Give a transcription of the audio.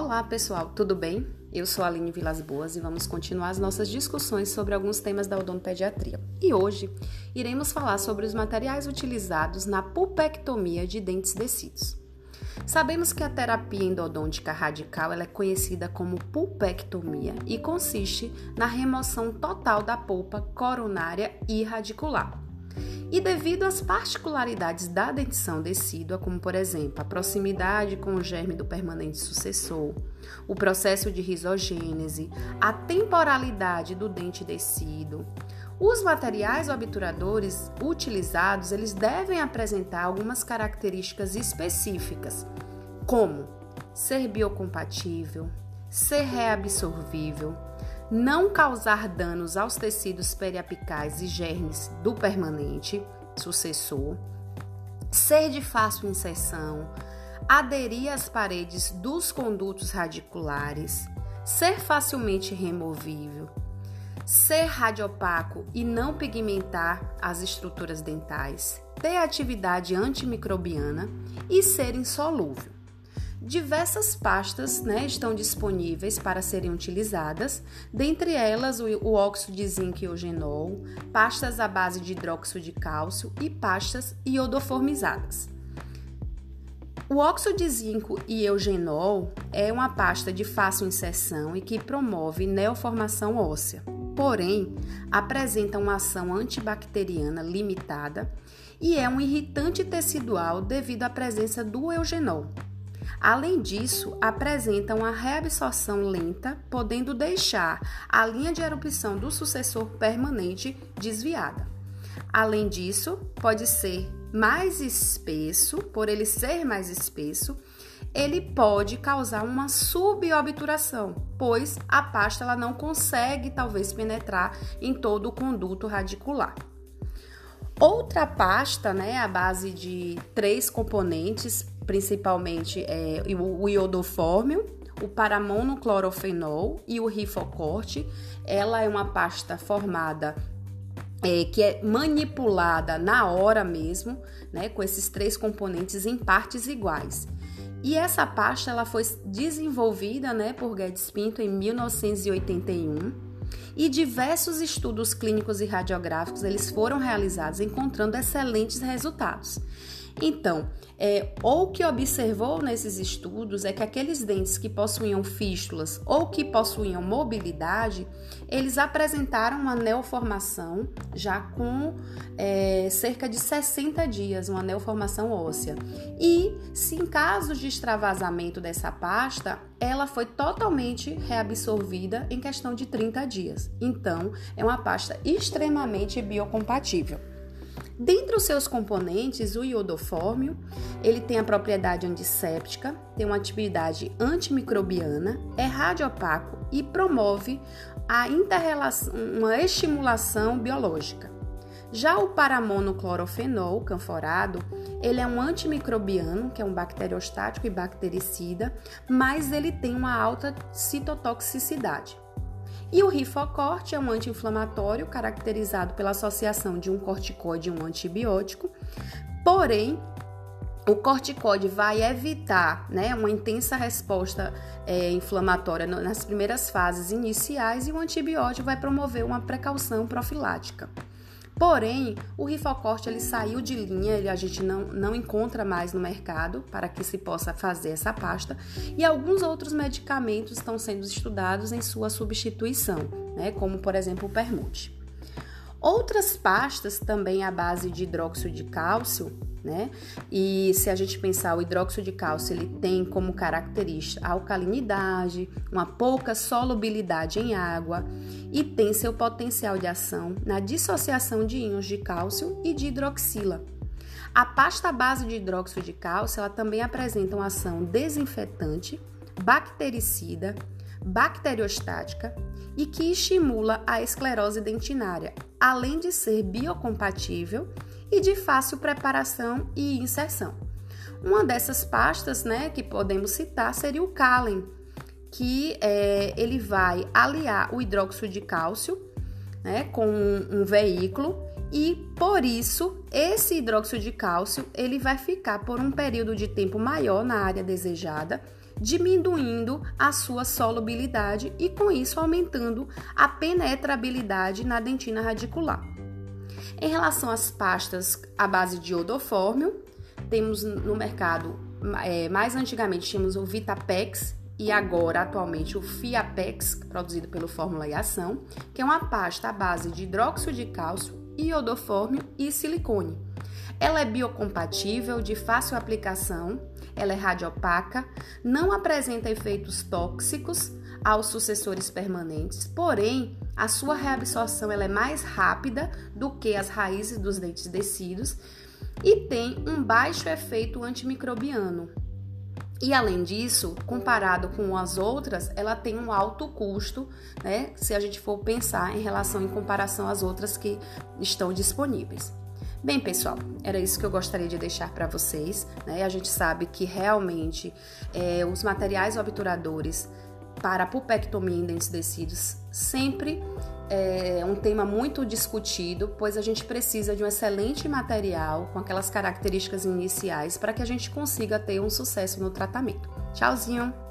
Olá pessoal, tudo bem? Eu sou a Aline Vilas Boas e vamos continuar as nossas discussões sobre alguns temas da odontopediatria. E hoje iremos falar sobre os materiais utilizados na pulpectomia de dentes descidos. Sabemos que a terapia endodôntica radical é conhecida como pulpectomia e consiste na remoção total da polpa coronária e radicular. E devido às particularidades da dentição decídua, como por exemplo a proximidade com o germe do permanente sucessor, o processo de risogênese, a temporalidade do dente decíduo, os materiais obturadores utilizados, eles devem apresentar algumas características específicas, como ser biocompatível, ser reabsorvível, não causar danos aos tecidos periapicais e germes do permanente sucessor, ser de fácil inserção, aderir às paredes dos condutos radiculares, ser facilmente removível, ser radiopaco e não pigmentar as estruturas dentais, ter atividade antimicrobiana e ser insolúvel. Diversas pastas né, estão disponíveis para serem utilizadas, dentre elas o, óxido de zinco e eugenol, pastas à base de hidróxido de cálcio e pastas iodoformizadas. O óxido de zinco e eugenol é uma pasta de fácil inserção e que promove neoformação óssea, porém apresenta uma ação antibacteriana limitada e é um irritante tecidual devido à presença do eugenol. Além disso, apresentam a reabsorção lenta, podendo deixar a linha de erupção do sucessor permanente desviada. Além disso, pode ser mais espesso, por ele ser mais espesso, ele pode causar uma subobturação, pois a pasta ela não consegue talvez penetrar em todo o conduto radicular. Outra pasta, né, a base de três componentes, principalmente é, o iodofórmio, o paramonoclorofenol e o rifocorte. Ela é uma pasta formada é, que é manipulada na hora mesmo, né, com esses três componentes em partes iguais. E essa pasta ela foi desenvolvida né, por Guedes Pinto em 1981 e diversos estudos clínicos e radiográficos eles foram realizados encontrando excelentes resultados. Então, é, ou que observou nesses estudos é que aqueles dentes que possuíam fístulas ou que possuíam mobilidade, eles apresentaram uma neoformação já com é, cerca de 60 dias, uma neoformação óssea. E se em casos de extravasamento dessa pasta, ela foi totalmente reabsorvida em questão de 30 dias. Então, é uma pasta extremamente biocompatível. Dentre os seus componentes, o iodofórmio, ele tem a propriedade antisséptica, tem uma atividade antimicrobiana, é radiopaco e promove a uma estimulação biológica. Já o paramonoclorofenol canforado, ele é um antimicrobiano, que é um bacteriostático e bactericida, mas ele tem uma alta citotoxicidade. E o rifocorte é um anti-inflamatório caracterizado pela associação de um corticoide e um antibiótico. Porém, o corticoide vai evitar né, uma intensa resposta é, inflamatória nas primeiras fases iniciais e o antibiótico vai promover uma precaução profilática. Porém, o rifocorte ele saiu de linha, ele, a gente não, não encontra mais no mercado para que se possa fazer essa pasta, e alguns outros medicamentos estão sendo estudados em sua substituição, né, como por exemplo o permute. Outras pastas também à base de hidróxido de cálcio, né? E se a gente pensar o hidróxido de cálcio, ele tem como característica alcalinidade, uma pouca solubilidade em água e tem seu potencial de ação na dissociação de íons de cálcio e de hidroxila. A pasta base de hidróxido de cálcio, ela também apresenta uma ação desinfetante, bactericida, bacteriostática e que estimula a esclerose dentinária, além de ser biocompatível e de fácil preparação e inserção. Uma dessas pastas, né, que podemos citar seria o Calen, que é, ele vai aliar o hidróxido de cálcio, né, com um, um veículo e por isso esse hidróxido de cálcio ele vai ficar por um período de tempo maior na área desejada diminuindo a sua solubilidade e com isso aumentando a penetrabilidade na dentina radicular. Em relação às pastas à base de odofórmio, temos no mercado, é, mais antigamente tínhamos o Vitapex e agora atualmente o Fiapex, produzido pelo Fórmula e Ação, que é uma pasta à base de hidróxido de cálcio, iodofórmio e silicone. Ela é biocompatível, de fácil aplicação, ela é radiopaca, não apresenta efeitos tóxicos aos sucessores permanentes, porém a sua reabsorção ela é mais rápida do que as raízes dos dentes descidos e tem um baixo efeito antimicrobiano, e além disso, comparado com as outras, ela tem um alto custo, né? Se a gente for pensar em relação em comparação às outras que estão disponíveis. Bem, pessoal, era isso que eu gostaria de deixar para vocês. Né? A gente sabe que realmente é, os materiais obturadores para a pulpectomia em dentes descidos sempre é um tema muito discutido, pois a gente precisa de um excelente material com aquelas características iniciais para que a gente consiga ter um sucesso no tratamento. Tchauzinho!